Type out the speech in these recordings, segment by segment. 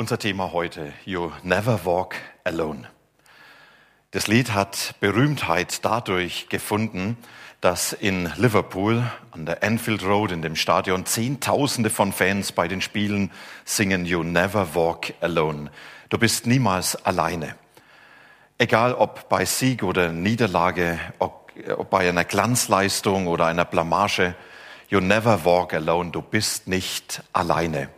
Unser Thema heute, You Never Walk Alone. Das Lied hat Berühmtheit dadurch gefunden, dass in Liverpool an der Anfield Road in dem Stadion Zehntausende von Fans bei den Spielen singen You Never Walk Alone. Du bist niemals alleine. Egal ob bei Sieg oder Niederlage, ob, ob bei einer Glanzleistung oder einer Blamage, You Never Walk Alone. Du bist nicht alleine.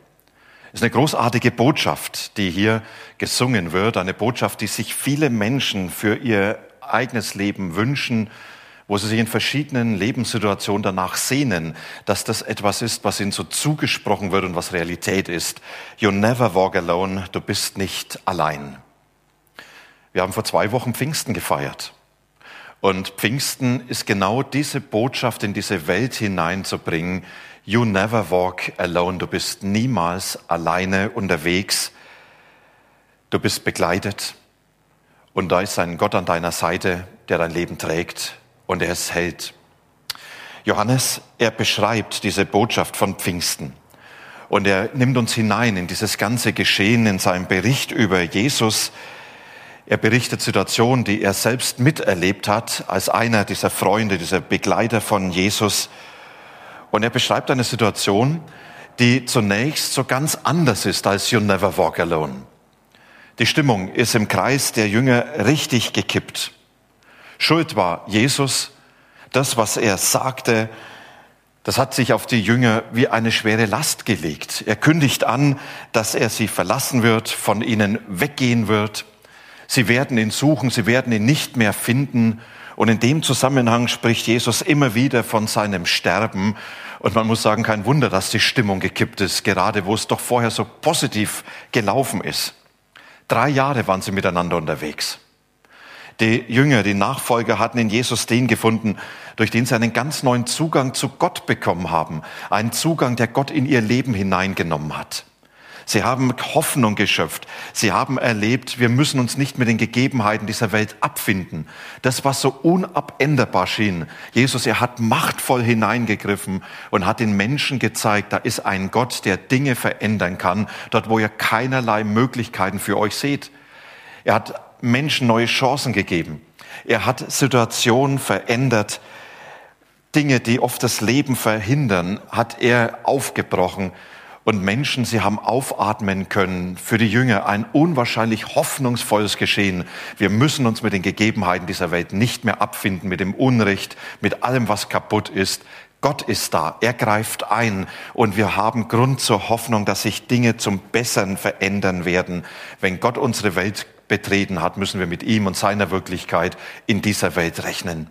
Es ist eine großartige Botschaft, die hier gesungen wird, eine Botschaft, die sich viele Menschen für ihr eigenes Leben wünschen, wo sie sich in verschiedenen Lebenssituationen danach sehnen, dass das etwas ist, was ihnen so zugesprochen wird und was Realität ist. You never walk alone, du bist nicht allein. Wir haben vor zwei Wochen Pfingsten gefeiert. Und Pfingsten ist genau diese Botschaft in diese Welt hineinzubringen, You never walk alone. Du bist niemals alleine unterwegs. Du bist begleitet. Und da ist ein Gott an deiner Seite, der dein Leben trägt und er es hält. Johannes, er beschreibt diese Botschaft von Pfingsten. Und er nimmt uns hinein in dieses ganze Geschehen in seinem Bericht über Jesus. Er berichtet Situationen, die er selbst miterlebt hat, als einer dieser Freunde, dieser Begleiter von Jesus. Und er beschreibt eine Situation, die zunächst so ganz anders ist als You Never Walk Alone. Die Stimmung ist im Kreis der Jünger richtig gekippt. Schuld war Jesus. Das, was er sagte, das hat sich auf die Jünger wie eine schwere Last gelegt. Er kündigt an, dass er sie verlassen wird, von ihnen weggehen wird. Sie werden ihn suchen, sie werden ihn nicht mehr finden und in dem Zusammenhang spricht Jesus immer wieder von seinem Sterben. Und man muss sagen, kein Wunder, dass die Stimmung gekippt ist, gerade wo es doch vorher so positiv gelaufen ist. Drei Jahre waren sie miteinander unterwegs. Die Jünger, die Nachfolger hatten in Jesus den gefunden, durch den sie einen ganz neuen Zugang zu Gott bekommen haben. Einen Zugang, der Gott in ihr Leben hineingenommen hat. Sie haben Hoffnung geschöpft. Sie haben erlebt, wir müssen uns nicht mit den Gegebenheiten dieser Welt abfinden. Das, was so unabänderbar schien. Jesus, er hat machtvoll hineingegriffen und hat den Menschen gezeigt, da ist ein Gott, der Dinge verändern kann, dort, wo ihr keinerlei Möglichkeiten für euch seht. Er hat Menschen neue Chancen gegeben. Er hat Situationen verändert. Dinge, die oft das Leben verhindern, hat er aufgebrochen und Menschen, sie haben aufatmen können. Für die Jünger ein unwahrscheinlich hoffnungsvolles Geschehen. Wir müssen uns mit den Gegebenheiten dieser Welt nicht mehr abfinden, mit dem Unrecht, mit allem, was kaputt ist. Gott ist da, er greift ein und wir haben Grund zur Hoffnung, dass sich Dinge zum Besseren verändern werden. Wenn Gott unsere Welt betreten hat, müssen wir mit ihm und seiner Wirklichkeit in dieser Welt rechnen.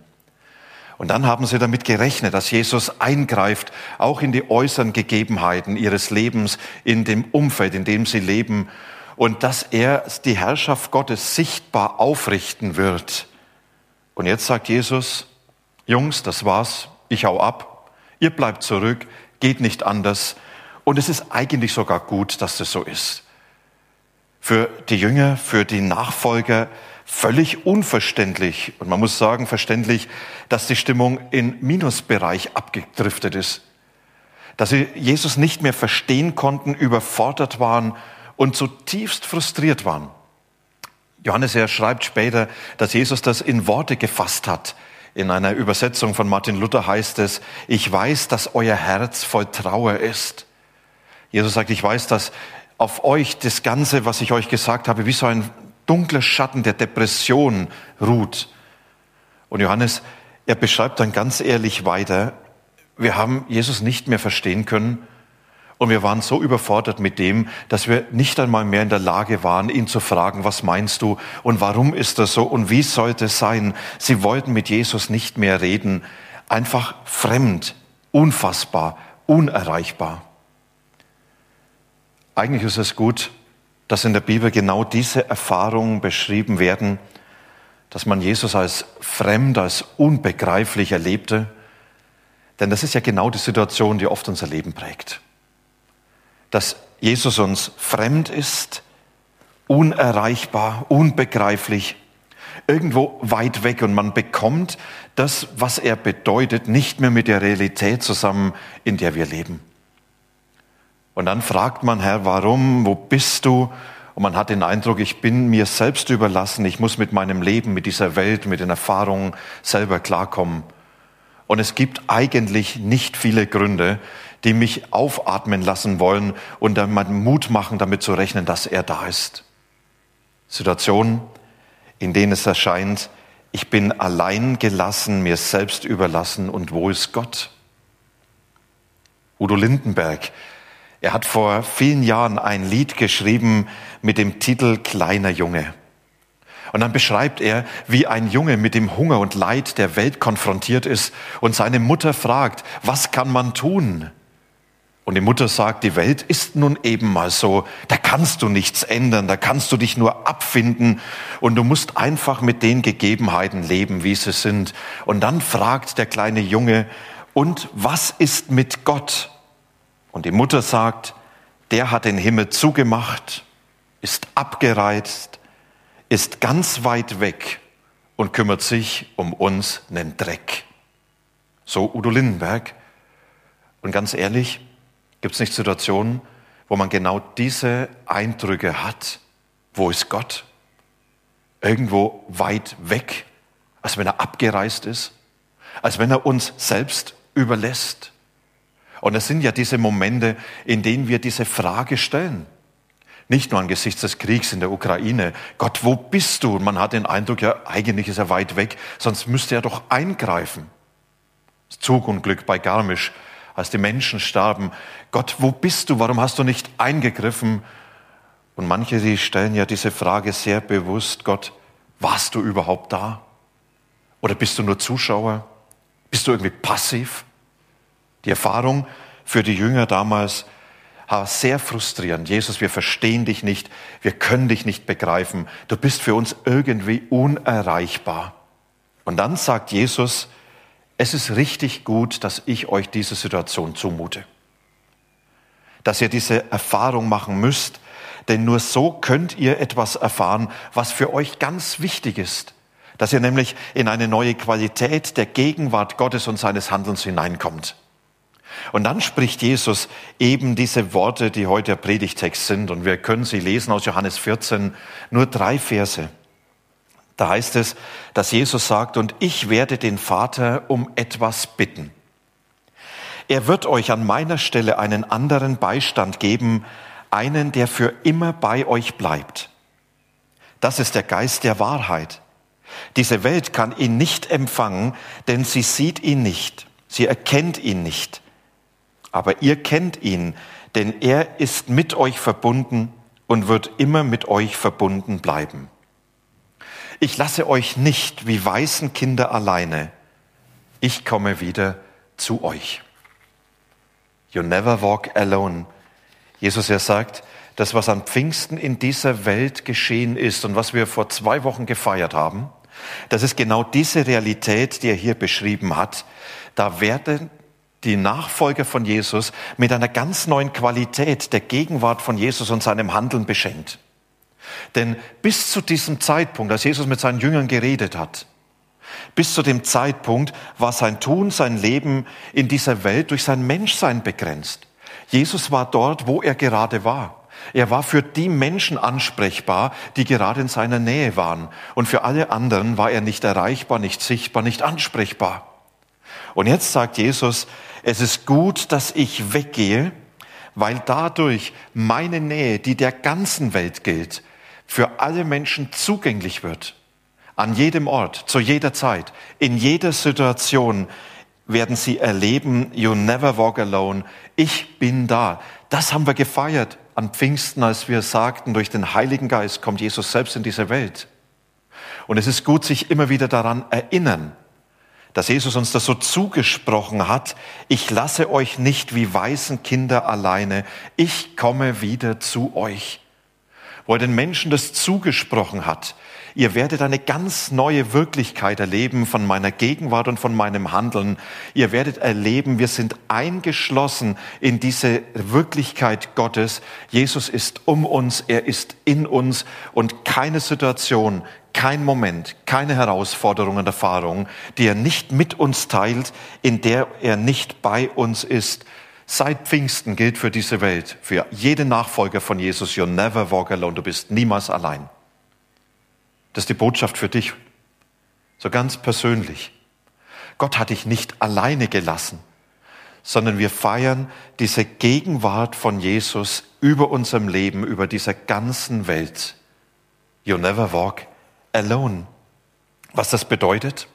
Und dann haben sie damit gerechnet, dass Jesus eingreift, auch in die äußeren Gegebenheiten ihres Lebens, in dem Umfeld, in dem sie leben, und dass er die Herrschaft Gottes sichtbar aufrichten wird. Und jetzt sagt Jesus, Jungs, das war's, ich hau ab, ihr bleibt zurück, geht nicht anders. Und es ist eigentlich sogar gut, dass das so ist. Für die Jünger, für die Nachfolger völlig unverständlich und man muss sagen verständlich, dass die Stimmung in Minusbereich abgedriftet ist. Dass sie Jesus nicht mehr verstehen konnten, überfordert waren und zutiefst frustriert waren. Johannes er schreibt später, dass Jesus das in Worte gefasst hat. In einer Übersetzung von Martin Luther heißt es, ich weiß, dass euer Herz voll Trauer ist. Jesus sagt, ich weiß, dass auf euch das Ganze, was ich euch gesagt habe, wie so ein dunkler Schatten der Depression ruht. Und Johannes, er beschreibt dann ganz ehrlich weiter, wir haben Jesus nicht mehr verstehen können und wir waren so überfordert mit dem, dass wir nicht einmal mehr in der Lage waren, ihn zu fragen, was meinst du und warum ist das so und wie sollte es sein? Sie wollten mit Jesus nicht mehr reden, einfach fremd, unfassbar, unerreichbar. Eigentlich ist es gut, dass in der Bibel genau diese Erfahrungen beschrieben werden, dass man Jesus als fremd, als unbegreiflich erlebte. Denn das ist ja genau die Situation, die oft unser Leben prägt. Dass Jesus uns fremd ist, unerreichbar, unbegreiflich, irgendwo weit weg und man bekommt das, was er bedeutet, nicht mehr mit der Realität zusammen, in der wir leben. Und dann fragt man, Herr, warum, wo bist du? Und man hat den Eindruck, ich bin mir selbst überlassen, ich muss mit meinem Leben, mit dieser Welt, mit den Erfahrungen selber klarkommen. Und es gibt eigentlich nicht viele Gründe, die mich aufatmen lassen wollen und dann Mut machen, damit zu rechnen, dass er da ist. Situationen, in denen es erscheint, ich bin allein gelassen, mir selbst überlassen und wo ist Gott? Udo Lindenberg er hat vor vielen Jahren ein Lied geschrieben mit dem Titel Kleiner Junge. Und dann beschreibt er, wie ein Junge mit dem Hunger und Leid der Welt konfrontiert ist und seine Mutter fragt, was kann man tun? Und die Mutter sagt, die Welt ist nun eben mal so, da kannst du nichts ändern, da kannst du dich nur abfinden und du musst einfach mit den Gegebenheiten leben, wie sie sind. Und dann fragt der kleine Junge, und was ist mit Gott? Und die Mutter sagt, der hat den Himmel zugemacht, ist abgereizt, ist ganz weit weg und kümmert sich um uns einen Dreck. So Udo Lindenberg. Und ganz ehrlich, gibt es nicht Situationen, wo man genau diese Eindrücke hat? Wo ist Gott? Irgendwo weit weg, als wenn er abgereist ist, als wenn er uns selbst überlässt. Und es sind ja diese Momente, in denen wir diese Frage stellen. Nicht nur angesichts des Kriegs in der Ukraine. Gott, wo bist du? Und man hat den Eindruck, ja, eigentlich ist er weit weg, sonst müsste er doch eingreifen. Zugunglück bei Garmisch, als die Menschen starben. Gott, wo bist du? Warum hast du nicht eingegriffen? Und manche, die stellen ja diese Frage sehr bewusst, Gott, warst du überhaupt da? Oder bist du nur Zuschauer? Bist du irgendwie passiv? Die Erfahrung für die Jünger damals war sehr frustrierend. Jesus, wir verstehen dich nicht, wir können dich nicht begreifen, du bist für uns irgendwie unerreichbar. Und dann sagt Jesus, es ist richtig gut, dass ich euch diese Situation zumute. Dass ihr diese Erfahrung machen müsst, denn nur so könnt ihr etwas erfahren, was für euch ganz wichtig ist. Dass ihr nämlich in eine neue Qualität der Gegenwart Gottes und seines Handelns hineinkommt. Und dann spricht Jesus eben diese Worte, die heute der Predigtext sind. Und wir können sie lesen aus Johannes 14, nur drei Verse. Da heißt es, dass Jesus sagt, und ich werde den Vater um etwas bitten. Er wird euch an meiner Stelle einen anderen Beistand geben, einen, der für immer bei euch bleibt. Das ist der Geist der Wahrheit. Diese Welt kann ihn nicht empfangen, denn sie sieht ihn nicht, sie erkennt ihn nicht aber ihr kennt ihn, denn er ist mit euch verbunden und wird immer mit euch verbunden bleiben. Ich lasse euch nicht wie weißen Kinder alleine. Ich komme wieder zu euch. You never walk alone. Jesus, er sagt, das, was an Pfingsten in dieser Welt geschehen ist und was wir vor zwei Wochen gefeiert haben, das ist genau diese Realität, die er hier beschrieben hat. Da werden die Nachfolger von Jesus mit einer ganz neuen Qualität der Gegenwart von Jesus und seinem Handeln beschenkt. Denn bis zu diesem Zeitpunkt, als Jesus mit seinen Jüngern geredet hat, bis zu dem Zeitpunkt war sein Tun, sein Leben in dieser Welt durch sein Menschsein begrenzt. Jesus war dort, wo er gerade war. Er war für die Menschen ansprechbar, die gerade in seiner Nähe waren. Und für alle anderen war er nicht erreichbar, nicht sichtbar, nicht ansprechbar. Und jetzt sagt Jesus, es ist gut, dass ich weggehe, weil dadurch meine Nähe, die der ganzen Welt gilt, für alle Menschen zugänglich wird. An jedem Ort, zu jeder Zeit, in jeder Situation werden sie erleben, you never walk alone. Ich bin da. Das haben wir gefeiert an Pfingsten, als wir sagten, durch den Heiligen Geist kommt Jesus selbst in diese Welt. Und es ist gut, sich immer wieder daran erinnern, dass Jesus uns das so zugesprochen hat, ich lasse euch nicht wie weißen Kinder alleine, ich komme wieder zu euch. Wo er den Menschen das zugesprochen hat. Ihr werdet eine ganz neue Wirklichkeit erleben von meiner Gegenwart und von meinem Handeln. Ihr werdet erleben, wir sind eingeschlossen in diese Wirklichkeit Gottes. Jesus ist um uns, er ist in uns und keine Situation, kein Moment, keine Herausforderung und Erfahrung, die er nicht mit uns teilt, in der er nicht bei uns ist. Seit Pfingsten gilt für diese Welt, für jeden Nachfolger von Jesus, you'll never walk alone, du bist niemals allein. Das ist die Botschaft für dich, so ganz persönlich. Gott hat dich nicht alleine gelassen, sondern wir feiern diese Gegenwart von Jesus über unserem Leben, über dieser ganzen Welt. You'll never walk alone. Was das bedeutet,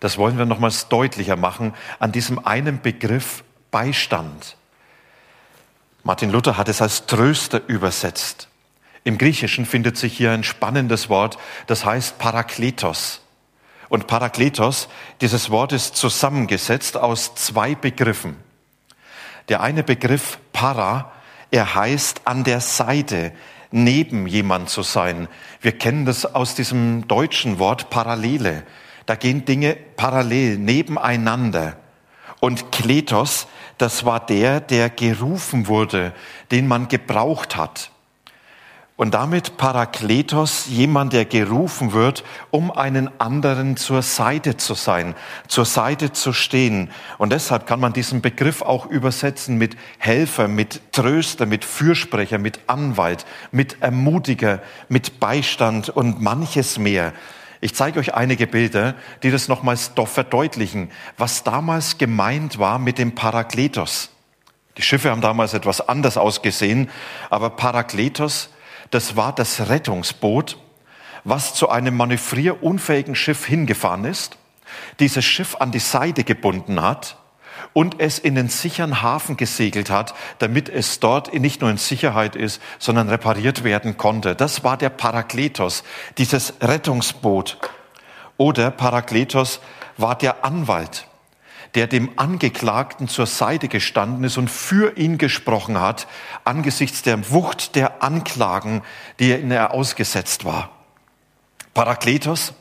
das wollen wir nochmals deutlicher machen an diesem einen Begriff Beistand. Martin Luther hat es als Tröster übersetzt. Im Griechischen findet sich hier ein spannendes Wort, das heißt Parakletos. Und Parakletos, dieses Wort ist zusammengesetzt aus zwei Begriffen. Der eine Begriff para, er heißt an der Seite, neben jemand zu sein. Wir kennen das aus diesem deutschen Wort Parallele. Da gehen Dinge parallel, nebeneinander. Und Kletos, das war der, der gerufen wurde, den man gebraucht hat. Und damit Parakletos, jemand, der gerufen wird, um einen anderen zur Seite zu sein, zur Seite zu stehen. Und deshalb kann man diesen Begriff auch übersetzen mit Helfer, mit Tröster, mit Fürsprecher, mit Anwalt, mit Ermutiger, mit Beistand und manches mehr. Ich zeige euch einige Bilder, die das nochmals doch verdeutlichen, was damals gemeint war mit dem Parakletos. Die Schiffe haben damals etwas anders ausgesehen, aber Parakletos, das war das Rettungsboot, was zu einem manövrierunfähigen Schiff hingefahren ist, dieses Schiff an die Seite gebunden hat und es in den sicheren Hafen gesegelt hat, damit es dort nicht nur in Sicherheit ist, sondern repariert werden konnte. Das war der Parakletos, dieses Rettungsboot. Oder Parakletos war der Anwalt der dem Angeklagten zur Seite gestanden ist und für ihn gesprochen hat, angesichts der Wucht der Anklagen, die er ausgesetzt war. Parakletos,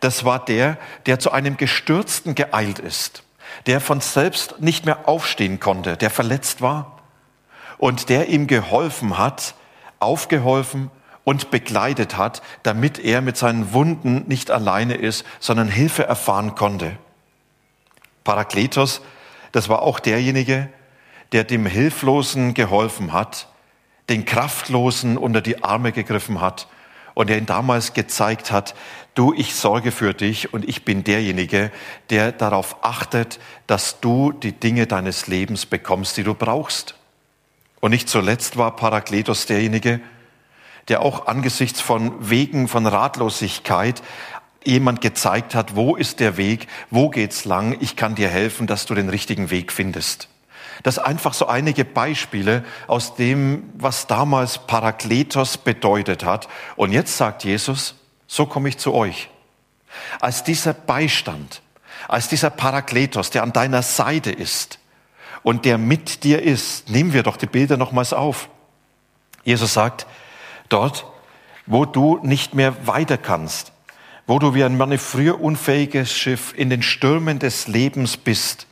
das war der, der zu einem Gestürzten geeilt ist, der von selbst nicht mehr aufstehen konnte, der verletzt war und der ihm geholfen hat, aufgeholfen und begleitet hat, damit er mit seinen Wunden nicht alleine ist, sondern Hilfe erfahren konnte. Parakletos, das war auch derjenige, der dem Hilflosen geholfen hat, den Kraftlosen unter die Arme gegriffen hat und der ihn damals gezeigt hat, du, ich sorge für dich und ich bin derjenige, der darauf achtet, dass du die Dinge deines Lebens bekommst, die du brauchst. Und nicht zuletzt war Parakletos derjenige, der auch angesichts von Wegen von Ratlosigkeit jemand gezeigt hat, wo ist der Weg, wo geht's lang, ich kann dir helfen, dass du den richtigen Weg findest. Das einfach so einige Beispiele aus dem, was damals Parakletos bedeutet hat. Und jetzt sagt Jesus, so komme ich zu euch. Als dieser Beistand, als dieser Parakletos, der an deiner Seite ist und der mit dir ist, nehmen wir doch die Bilder nochmals auf. Jesus sagt, dort, wo du nicht mehr weiter kannst, wo du wie ein manövrierunfähiges Schiff in den Stürmen des Lebens bist.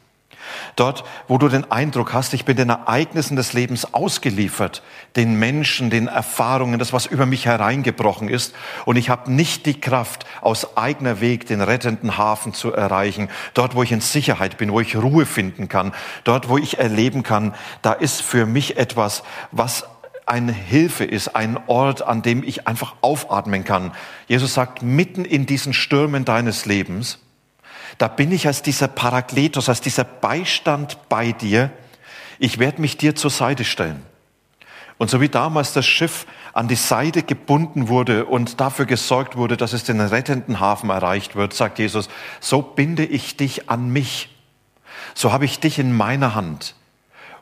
Dort, wo du den Eindruck hast, ich bin den Ereignissen des Lebens ausgeliefert, den Menschen, den Erfahrungen, das, was über mich hereingebrochen ist, und ich habe nicht die Kraft, aus eigener Weg den rettenden Hafen zu erreichen. Dort, wo ich in Sicherheit bin, wo ich Ruhe finden kann, dort, wo ich erleben kann, da ist für mich etwas, was eine Hilfe ist, ein Ort, an dem ich einfach aufatmen kann. Jesus sagt, mitten in diesen Stürmen deines Lebens, da bin ich als dieser Parakletos, als dieser Beistand bei dir. Ich werde mich dir zur Seite stellen. Und so wie damals das Schiff an die Seite gebunden wurde und dafür gesorgt wurde, dass es den rettenden Hafen erreicht wird, sagt Jesus, so binde ich dich an mich. So habe ich dich in meiner Hand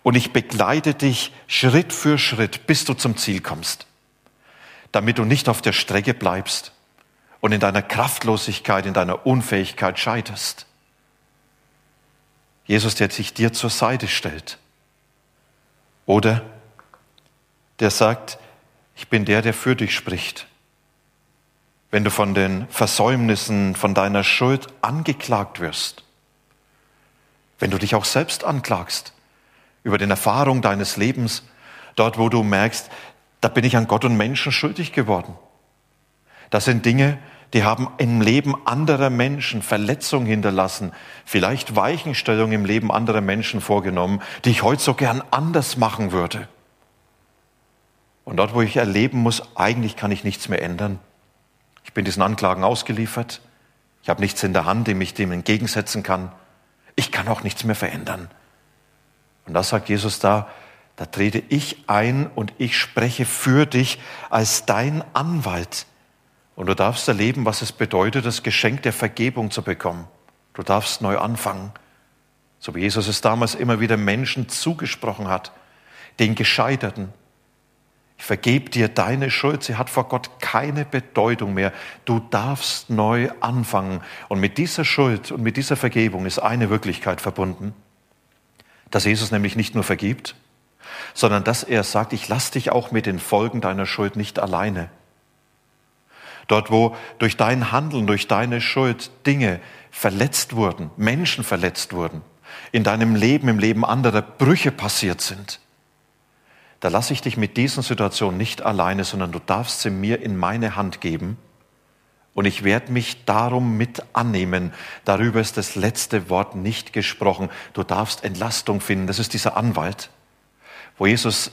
und ich begleite dich Schritt für Schritt, bis du zum Ziel kommst, damit du nicht auf der Strecke bleibst und in deiner Kraftlosigkeit, in deiner Unfähigkeit scheiterst. Jesus, der sich dir zur Seite stellt. Oder der sagt, Ich bin der, der für dich spricht. Wenn du von den Versäumnissen, von deiner Schuld angeklagt wirst, wenn du dich auch selbst anklagst über den Erfahrungen deines Lebens, dort wo du merkst, da bin ich an Gott und Menschen schuldig geworden. Das sind Dinge, die haben im Leben anderer Menschen Verletzungen hinterlassen, vielleicht Weichenstellungen im Leben anderer Menschen vorgenommen, die ich heute so gern anders machen würde. Und dort, wo ich erleben muss, eigentlich kann ich nichts mehr ändern. Ich bin diesen Anklagen ausgeliefert. Ich habe nichts in der Hand, dem ich dem entgegensetzen kann. Ich kann auch nichts mehr verändern. Und da sagt Jesus da, da trete ich ein und ich spreche für dich als dein Anwalt. Und du darfst erleben, was es bedeutet, das Geschenk der Vergebung zu bekommen. Du darfst neu anfangen. So wie Jesus es damals immer wieder Menschen zugesprochen hat, den Gescheiterten. Ich vergebe dir deine Schuld, sie hat vor Gott keine Bedeutung mehr. Du darfst neu anfangen. Und mit dieser Schuld und mit dieser Vergebung ist eine Wirklichkeit verbunden, dass Jesus nämlich nicht nur vergibt, sondern dass er sagt, ich lasse dich auch mit den Folgen deiner Schuld nicht alleine. Dort, wo durch dein Handeln, durch deine Schuld Dinge verletzt wurden, Menschen verletzt wurden, in deinem Leben, im Leben anderer Brüche passiert sind, da lasse ich dich mit diesen Situationen nicht alleine, sondern du darfst sie mir in meine Hand geben und ich werde mich darum mit annehmen. Darüber ist das letzte Wort nicht gesprochen. Du darfst Entlastung finden. Das ist dieser Anwalt, wo Jesus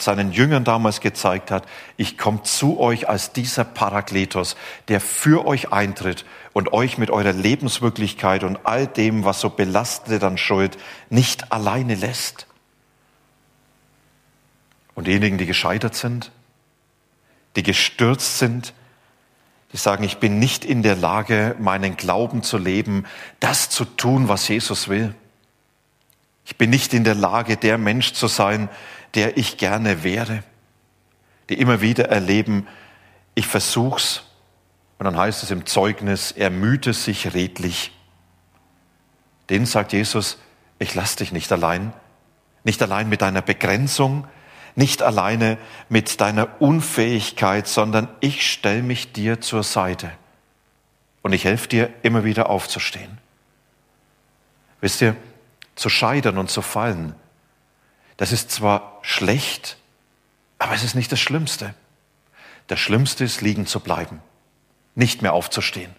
seinen Jüngern damals gezeigt hat, ich komme zu euch als dieser Parakletos, der für euch eintritt und euch mit eurer Lebenswirklichkeit und all dem, was so belastet an Schuld, nicht alleine lässt. Und diejenigen, die gescheitert sind, die gestürzt sind, die sagen, ich bin nicht in der Lage, meinen Glauben zu leben, das zu tun, was Jesus will. Ich bin nicht in der Lage, der Mensch zu sein, der ich gerne wäre. Die immer wieder erleben, ich versuch's. Und dann heißt es im Zeugnis, er mühte sich redlich. Den sagt Jesus, ich lass dich nicht allein. Nicht allein mit deiner Begrenzung, nicht alleine mit deiner Unfähigkeit, sondern ich stelle mich dir zur Seite und ich helfe dir immer wieder aufzustehen. Wisst ihr, zu scheitern und zu fallen, das ist zwar schlecht, aber es ist nicht das Schlimmste. Das Schlimmste ist, liegen zu bleiben, nicht mehr aufzustehen.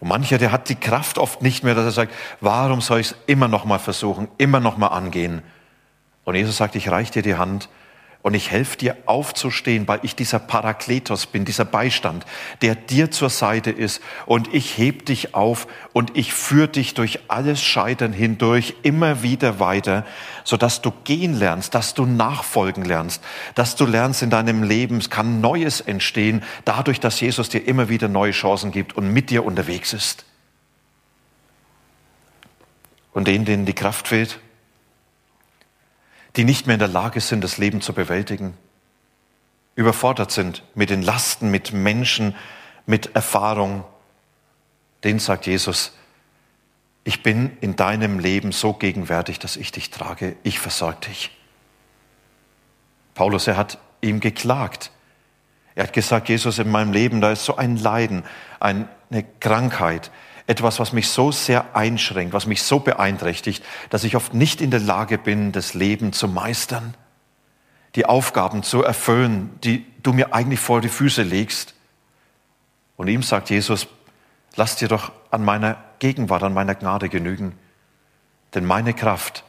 Und mancher, der hat die Kraft oft nicht mehr, dass er sagt, warum soll ich es immer noch mal versuchen, immer noch mal angehen? Und Jesus sagt, ich reiche dir die Hand und ich helfe dir aufzustehen, weil ich dieser Parakletos bin, dieser Beistand, der dir zur Seite ist. Und ich heb dich auf und ich führe dich durch alles Scheitern hindurch immer wieder weiter, sodass du gehen lernst, dass du nachfolgen lernst, dass du lernst in deinem Leben, es kann Neues entstehen, dadurch, dass Jesus dir immer wieder neue Chancen gibt und mit dir unterwegs ist. Und denen, denen die Kraft fehlt, die nicht mehr in der Lage sind, das Leben zu bewältigen, überfordert sind mit den Lasten, mit Menschen, mit Erfahrung, den sagt Jesus, ich bin in deinem Leben so gegenwärtig, dass ich dich trage, ich versorge dich. Paulus, er hat ihm geklagt. Er hat gesagt, Jesus, in meinem Leben, da ist so ein Leiden, eine Krankheit, etwas, was mich so sehr einschränkt, was mich so beeinträchtigt, dass ich oft nicht in der Lage bin, das Leben zu meistern, die Aufgaben zu erfüllen, die du mir eigentlich vor die Füße legst. Und ihm sagt Jesus, lass dir doch an meiner Gegenwart, an meiner Gnade genügen, denn meine Kraft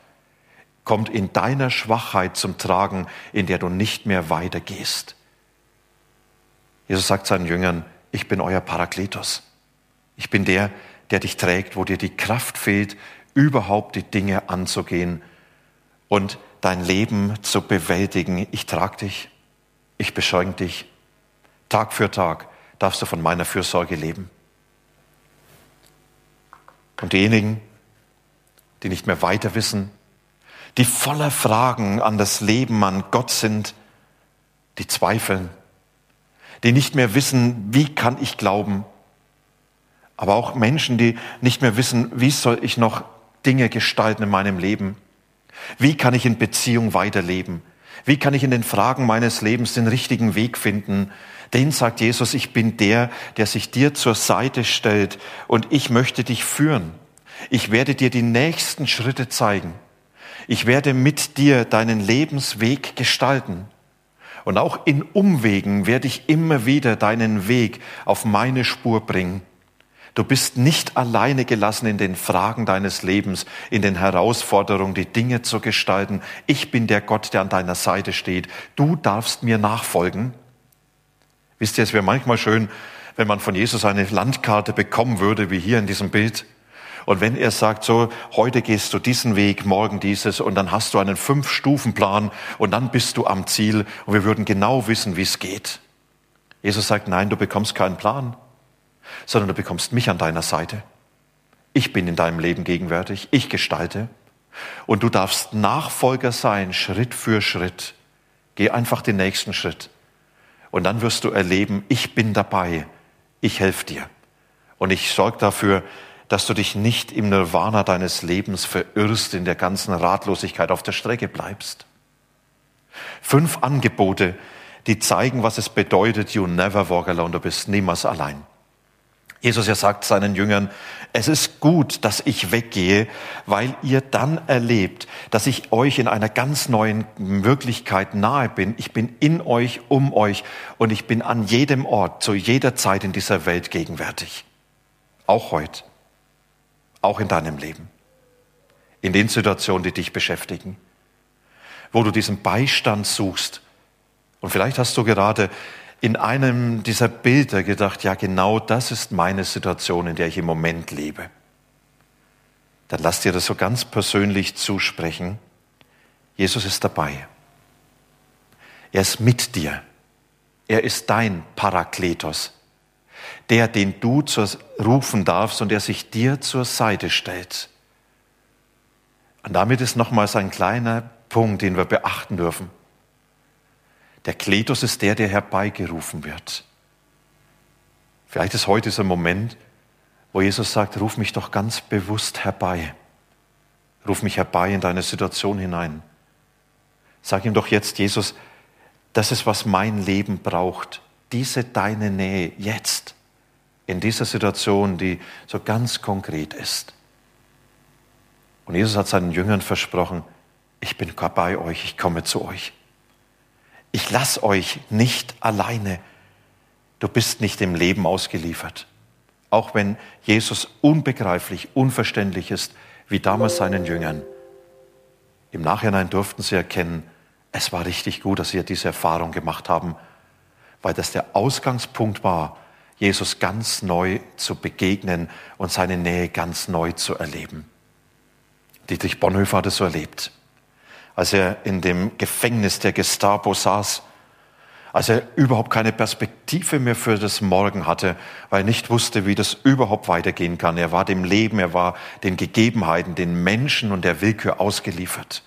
kommt in deiner Schwachheit zum Tragen, in der du nicht mehr weitergehst. Jesus sagt seinen Jüngern, ich bin euer Parakletos. Ich bin der, der dich trägt, wo dir die Kraft fehlt, überhaupt die Dinge anzugehen und dein Leben zu bewältigen. Ich trage dich, ich bescheuge dich. Tag für Tag darfst du von meiner Fürsorge leben. Und diejenigen, die nicht mehr weiter wissen, die voller Fragen an das Leben, an Gott sind, die zweifeln, die nicht mehr wissen, wie kann ich glauben, aber auch Menschen, die nicht mehr wissen, wie soll ich noch Dinge gestalten in meinem Leben? Wie kann ich in Beziehung weiterleben? Wie kann ich in den Fragen meines Lebens den richtigen Weg finden? Den sagt Jesus, ich bin der, der sich dir zur Seite stellt und ich möchte dich führen. Ich werde dir die nächsten Schritte zeigen. Ich werde mit dir deinen Lebensweg gestalten. Und auch in Umwegen werde ich immer wieder deinen Weg auf meine Spur bringen. Du bist nicht alleine gelassen in den Fragen deines Lebens, in den Herausforderungen, die Dinge zu gestalten. Ich bin der Gott, der an deiner Seite steht. Du darfst mir nachfolgen. Wisst ihr, es wäre manchmal schön, wenn man von Jesus eine Landkarte bekommen würde, wie hier in diesem Bild. Und wenn er sagt, so, heute gehst du diesen Weg, morgen dieses, und dann hast du einen Fünf-Stufen-Plan und dann bist du am Ziel und wir würden genau wissen, wie es geht. Jesus sagt, nein, du bekommst keinen Plan sondern du bekommst mich an deiner Seite. Ich bin in deinem Leben gegenwärtig, ich gestalte. Und du darfst Nachfolger sein, Schritt für Schritt. Geh einfach den nächsten Schritt. Und dann wirst du erleben, ich bin dabei, ich helfe dir. Und ich sorge dafür, dass du dich nicht im Nirvana deines Lebens verirrst, in der ganzen Ratlosigkeit auf der Strecke bleibst. Fünf Angebote, die zeigen, was es bedeutet, you never walk alone, du bist niemals allein. Jesus ja sagt seinen Jüngern, es ist gut, dass ich weggehe, weil ihr dann erlebt, dass ich euch in einer ganz neuen Wirklichkeit nahe bin. Ich bin in euch, um euch und ich bin an jedem Ort, zu jeder Zeit in dieser Welt gegenwärtig. Auch heute. Auch in deinem Leben. In den Situationen, die dich beschäftigen. Wo du diesen Beistand suchst. Und vielleicht hast du gerade in einem dieser Bilder gedacht, ja genau das ist meine Situation, in der ich im Moment lebe. Dann lass dir das so ganz persönlich zusprechen. Jesus ist dabei. Er ist mit dir. Er ist dein Parakletos, der, den du zur, rufen darfst und der sich dir zur Seite stellt. Und damit ist nochmals ein kleiner Punkt, den wir beachten dürfen. Der Kletos ist der, der herbeigerufen wird. Vielleicht ist heute dieser Moment, wo Jesus sagt, ruf mich doch ganz bewusst herbei. Ruf mich herbei in deine Situation hinein. Sag ihm doch jetzt, Jesus, das ist, was mein Leben braucht. Diese deine Nähe jetzt, in dieser Situation, die so ganz konkret ist. Und Jesus hat seinen Jüngern versprochen, ich bin bei euch, ich komme zu euch ich lass euch nicht alleine. Du bist nicht dem Leben ausgeliefert. Auch wenn Jesus unbegreiflich, unverständlich ist, wie damals seinen Jüngern. Im Nachhinein durften sie erkennen, es war richtig gut, dass sie diese Erfahrung gemacht haben, weil das der Ausgangspunkt war, Jesus ganz neu zu begegnen und seine Nähe ganz neu zu erleben. Dietrich Bonhoeffer hat es so erlebt als er in dem Gefängnis der Gestapo saß, als er überhaupt keine Perspektive mehr für das Morgen hatte, weil er nicht wusste, wie das überhaupt weitergehen kann. Er war dem Leben, er war den Gegebenheiten, den Menschen und der Willkür ausgeliefert.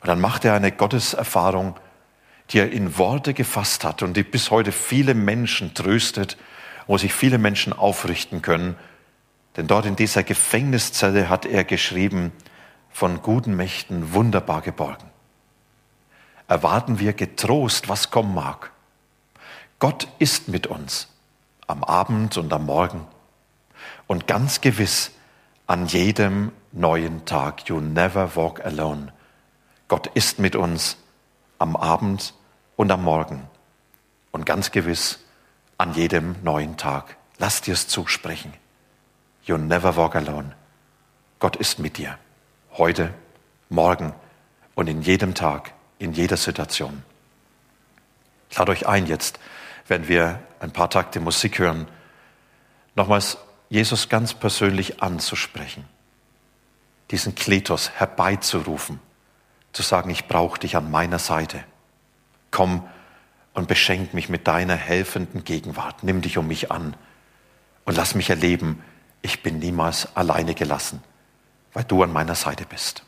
Und dann macht er eine Gotteserfahrung, die er in Worte gefasst hat und die bis heute viele Menschen tröstet, wo sich viele Menschen aufrichten können. Denn dort in dieser Gefängniszelle hat er geschrieben, von guten Mächten wunderbar geborgen. Erwarten wir getrost, was kommen mag. Gott ist mit uns am Abend und am Morgen und ganz gewiss an jedem neuen Tag. You never walk alone. Gott ist mit uns am Abend und am Morgen und ganz gewiss an jedem neuen Tag. Lass dir es zusprechen. You never walk alone. Gott ist mit dir heute, morgen und in jedem Tag, in jeder Situation. Ich lade euch ein jetzt, wenn wir ein paar Takte Musik hören, nochmals Jesus ganz persönlich anzusprechen, diesen Kletos herbeizurufen, zu sagen, ich brauche dich an meiner Seite. Komm und beschenk mich mit deiner helfenden Gegenwart. Nimm dich um mich an und lass mich erleben, ich bin niemals alleine gelassen weil du an meiner Seite bist.